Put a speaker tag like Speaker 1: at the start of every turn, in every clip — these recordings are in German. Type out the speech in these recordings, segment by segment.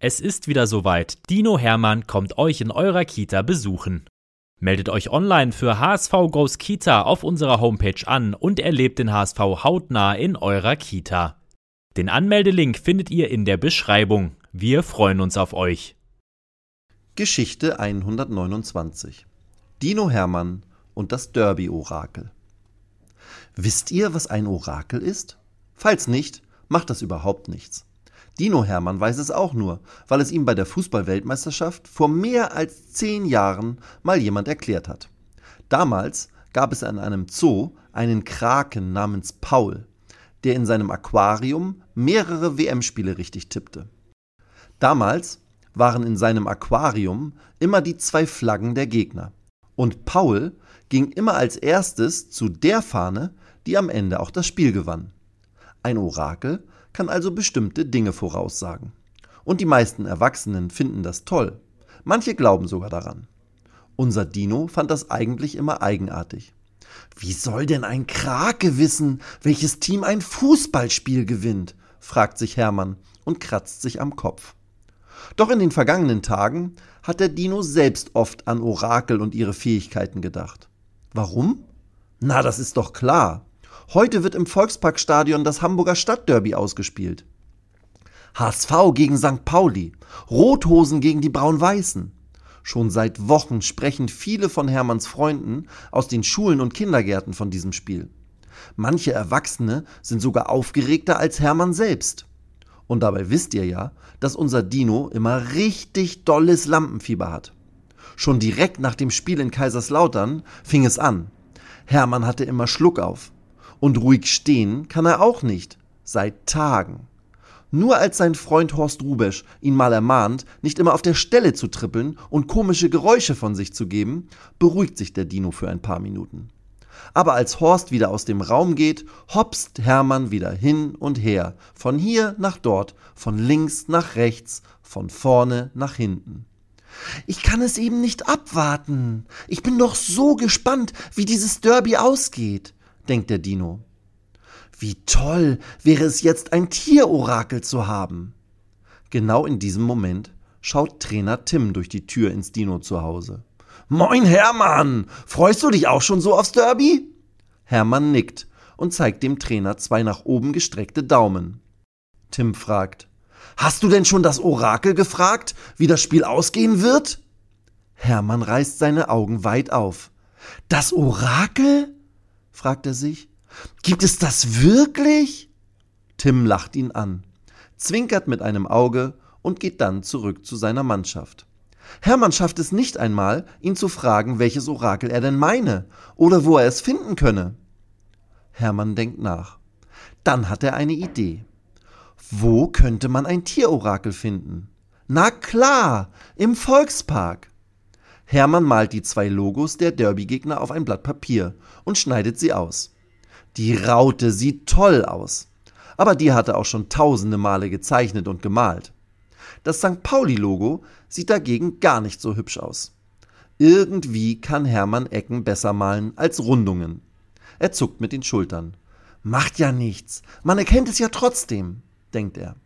Speaker 1: Es ist wieder soweit. Dino Hermann kommt euch in eurer Kita besuchen. Meldet euch online für HSV Goes Kita auf unserer Homepage an und erlebt den HSV hautnah in eurer Kita. Den Anmeldelink findet ihr in der Beschreibung. Wir freuen uns auf euch.
Speaker 2: Geschichte 129 Dino Hermann und das Derby-Orakel. Wisst ihr, was ein Orakel ist? Falls nicht, macht das überhaupt nichts. Dino Hermann weiß es auch nur, weil es ihm bei der Fußballweltmeisterschaft vor mehr als zehn Jahren mal jemand erklärt hat. Damals gab es an einem Zoo einen Kraken namens Paul, der in seinem Aquarium mehrere WM-Spiele richtig tippte. Damals waren in seinem Aquarium immer die zwei Flaggen der Gegner. Und Paul ging immer als erstes zu der Fahne, die am Ende auch das Spiel gewann. Ein Orakel kann also bestimmte Dinge voraussagen. Und die meisten Erwachsenen finden das toll. Manche glauben sogar daran. Unser Dino fand das eigentlich immer eigenartig. Wie soll denn ein Krake wissen, welches Team ein Fußballspiel gewinnt? fragt sich Hermann und kratzt sich am Kopf. Doch in den vergangenen Tagen hat der Dino selbst oft an Orakel und ihre Fähigkeiten gedacht. Warum? Na, das ist doch klar. Heute wird im Volksparkstadion das Hamburger Stadtderby ausgespielt. HSV gegen St. Pauli, Rothosen gegen die Braun-Weißen. Schon seit Wochen sprechen viele von Hermanns Freunden aus den Schulen und Kindergärten von diesem Spiel. Manche Erwachsene sind sogar aufgeregter als Hermann selbst. Und dabei wisst ihr ja, dass unser Dino immer richtig dolles Lampenfieber hat. Schon direkt nach dem Spiel in Kaiserslautern fing es an. Hermann hatte immer Schluck auf. Und ruhig stehen kann er auch nicht. Seit Tagen. Nur als sein Freund Horst Rubesch ihn mal ermahnt, nicht immer auf der Stelle zu trippeln und komische Geräusche von sich zu geben, beruhigt sich der Dino für ein paar Minuten. Aber als Horst wieder aus dem Raum geht, hopst Hermann wieder hin und her, von hier nach dort, von links nach rechts, von vorne nach hinten. Ich kann es eben nicht abwarten. Ich bin doch so gespannt, wie dieses Derby ausgeht denkt der Dino. Wie toll wäre es jetzt, ein Tierorakel zu haben. Genau in diesem Moment schaut Trainer Tim durch die Tür ins Dino zu Hause. Moin Hermann, freust du dich auch schon so aufs Derby? Hermann nickt und zeigt dem Trainer zwei nach oben gestreckte Daumen. Tim fragt, Hast du denn schon das Orakel gefragt, wie das Spiel ausgehen wird? Hermann reißt seine Augen weit auf. Das Orakel? Fragt er sich. Gibt es das wirklich? Tim lacht ihn an, zwinkert mit einem Auge und geht dann zurück zu seiner Mannschaft. Hermann schafft es nicht einmal, ihn zu fragen, welches Orakel er denn meine oder wo er es finden könne. Hermann denkt nach. Dann hat er eine Idee. Wo könnte man ein Tierorakel finden? Na klar, im Volkspark. Hermann malt die zwei Logos der Derby-Gegner auf ein Blatt Papier und schneidet sie aus. Die Raute sieht toll aus. Aber die hat er auch schon tausende Male gezeichnet und gemalt. Das St. Pauli-Logo sieht dagegen gar nicht so hübsch aus. Irgendwie kann Hermann Ecken besser malen als Rundungen. Er zuckt mit den Schultern. Macht ja nichts, man erkennt es ja trotzdem, denkt er.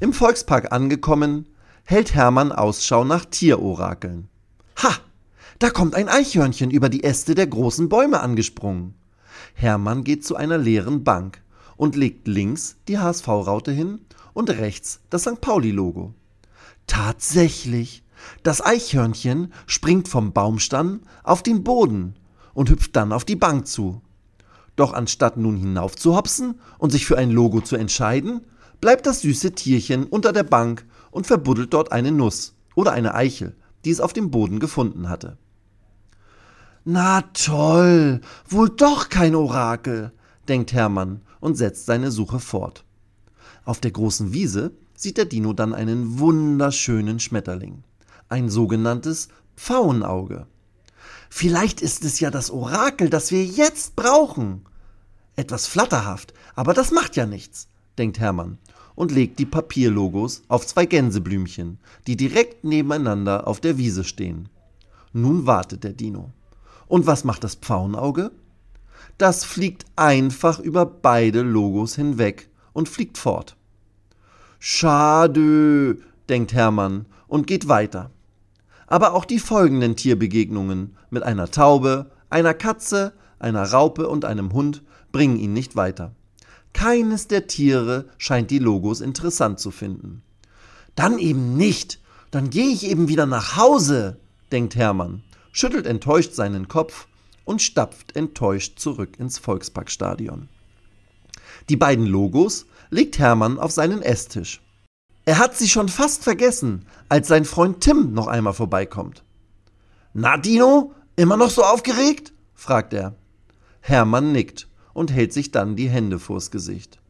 Speaker 2: Im Volkspark angekommen, hält Hermann Ausschau nach Tierorakeln. Ha! Da kommt ein Eichhörnchen über die Äste der großen Bäume angesprungen. Hermann geht zu einer leeren Bank und legt links die HSV-Raute hin und rechts das St. Pauli-Logo. Tatsächlich, das Eichhörnchen springt vom Baumstamm auf den Boden und hüpft dann auf die Bank zu. Doch anstatt nun hinaufzuhopsen und sich für ein Logo zu entscheiden, bleibt das süße Tierchen unter der Bank und verbuddelt dort eine Nuss oder eine Eichel die es auf dem Boden gefunden hatte. Na toll, wohl doch kein Orakel, denkt Hermann und setzt seine Suche fort. Auf der großen Wiese sieht der Dino dann einen wunderschönen Schmetterling, ein sogenanntes Pfauenauge. Vielleicht ist es ja das Orakel, das wir jetzt brauchen. Etwas flatterhaft, aber das macht ja nichts, denkt Hermann und legt die Papierlogos auf zwei Gänseblümchen, die direkt nebeneinander auf der Wiese stehen. Nun wartet der Dino. Und was macht das Pfauenauge? Das fliegt einfach über beide Logos hinweg und fliegt fort. Schade, denkt Hermann und geht weiter. Aber auch die folgenden Tierbegegnungen mit einer Taube, einer Katze, einer Raupe und einem Hund bringen ihn nicht weiter. Keines der Tiere scheint die Logos interessant zu finden. Dann eben nicht. Dann gehe ich eben wieder nach Hause, denkt Hermann, schüttelt enttäuscht seinen Kopf und stapft enttäuscht zurück ins Volksparkstadion. Die beiden Logos legt Hermann auf seinen Esstisch. Er hat sie schon fast vergessen, als sein Freund Tim noch einmal vorbeikommt. Na, Dino, immer noch so aufgeregt? fragt er. Hermann nickt und hält sich dann die Hände vors Gesicht.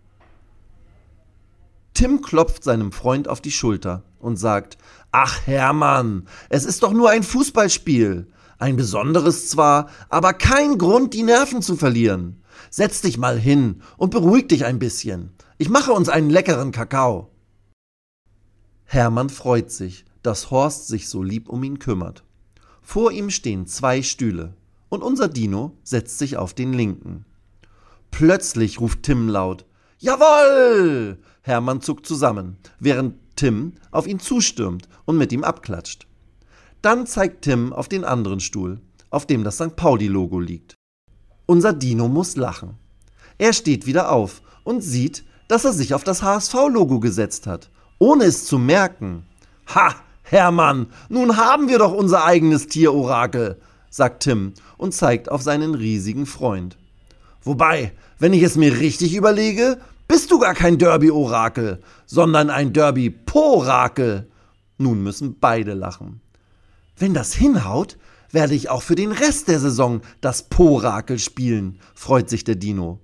Speaker 2: Tim klopft seinem Freund auf die Schulter und sagt, Ach Hermann, es ist doch nur ein Fußballspiel. Ein besonderes zwar, aber kein Grund, die Nerven zu verlieren. Setz dich mal hin und beruhig dich ein bisschen. Ich mache uns einen leckeren Kakao. Hermann freut sich, dass Horst sich so lieb um ihn kümmert. Vor ihm stehen zwei Stühle und unser Dino setzt sich auf den linken. Plötzlich ruft Tim laut Jawoll! Hermann zuckt zusammen, während Tim auf ihn zustürmt und mit ihm abklatscht. Dann zeigt Tim auf den anderen Stuhl, auf dem das St. Pauli-Logo liegt. Unser Dino muss lachen. Er steht wieder auf und sieht, dass er sich auf das HSV-Logo gesetzt hat, ohne es zu merken. Ha, Hermann, nun haben wir doch unser eigenes Tierorakel, sagt Tim und zeigt auf seinen riesigen Freund. Wobei, wenn ich es mir richtig überlege, bist du gar kein Derby-Orakel, sondern ein Derby-Porakel. Nun müssen beide lachen. Wenn das hinhaut, werde ich auch für den Rest der Saison das Porakel spielen, freut sich der Dino.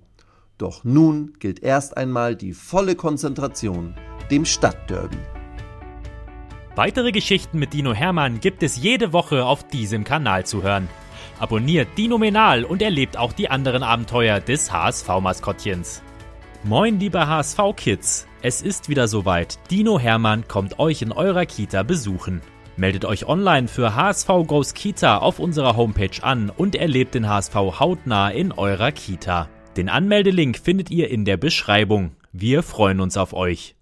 Speaker 2: Doch nun gilt erst einmal die volle Konzentration dem Stadtderby.
Speaker 1: Weitere Geschichten mit Dino Hermann gibt es jede Woche auf diesem Kanal zu hören. Abonniert Dino Menal und erlebt auch die anderen Abenteuer des HSV-Maskottchens. Moin, liebe HSV-Kids! Es ist wieder soweit. Dino Hermann kommt euch in eurer Kita besuchen. Meldet euch online für HSV Goes Kita auf unserer Homepage an und erlebt den HSV hautnah in eurer Kita. Den Anmeldelink findet ihr in der Beschreibung. Wir freuen uns auf euch.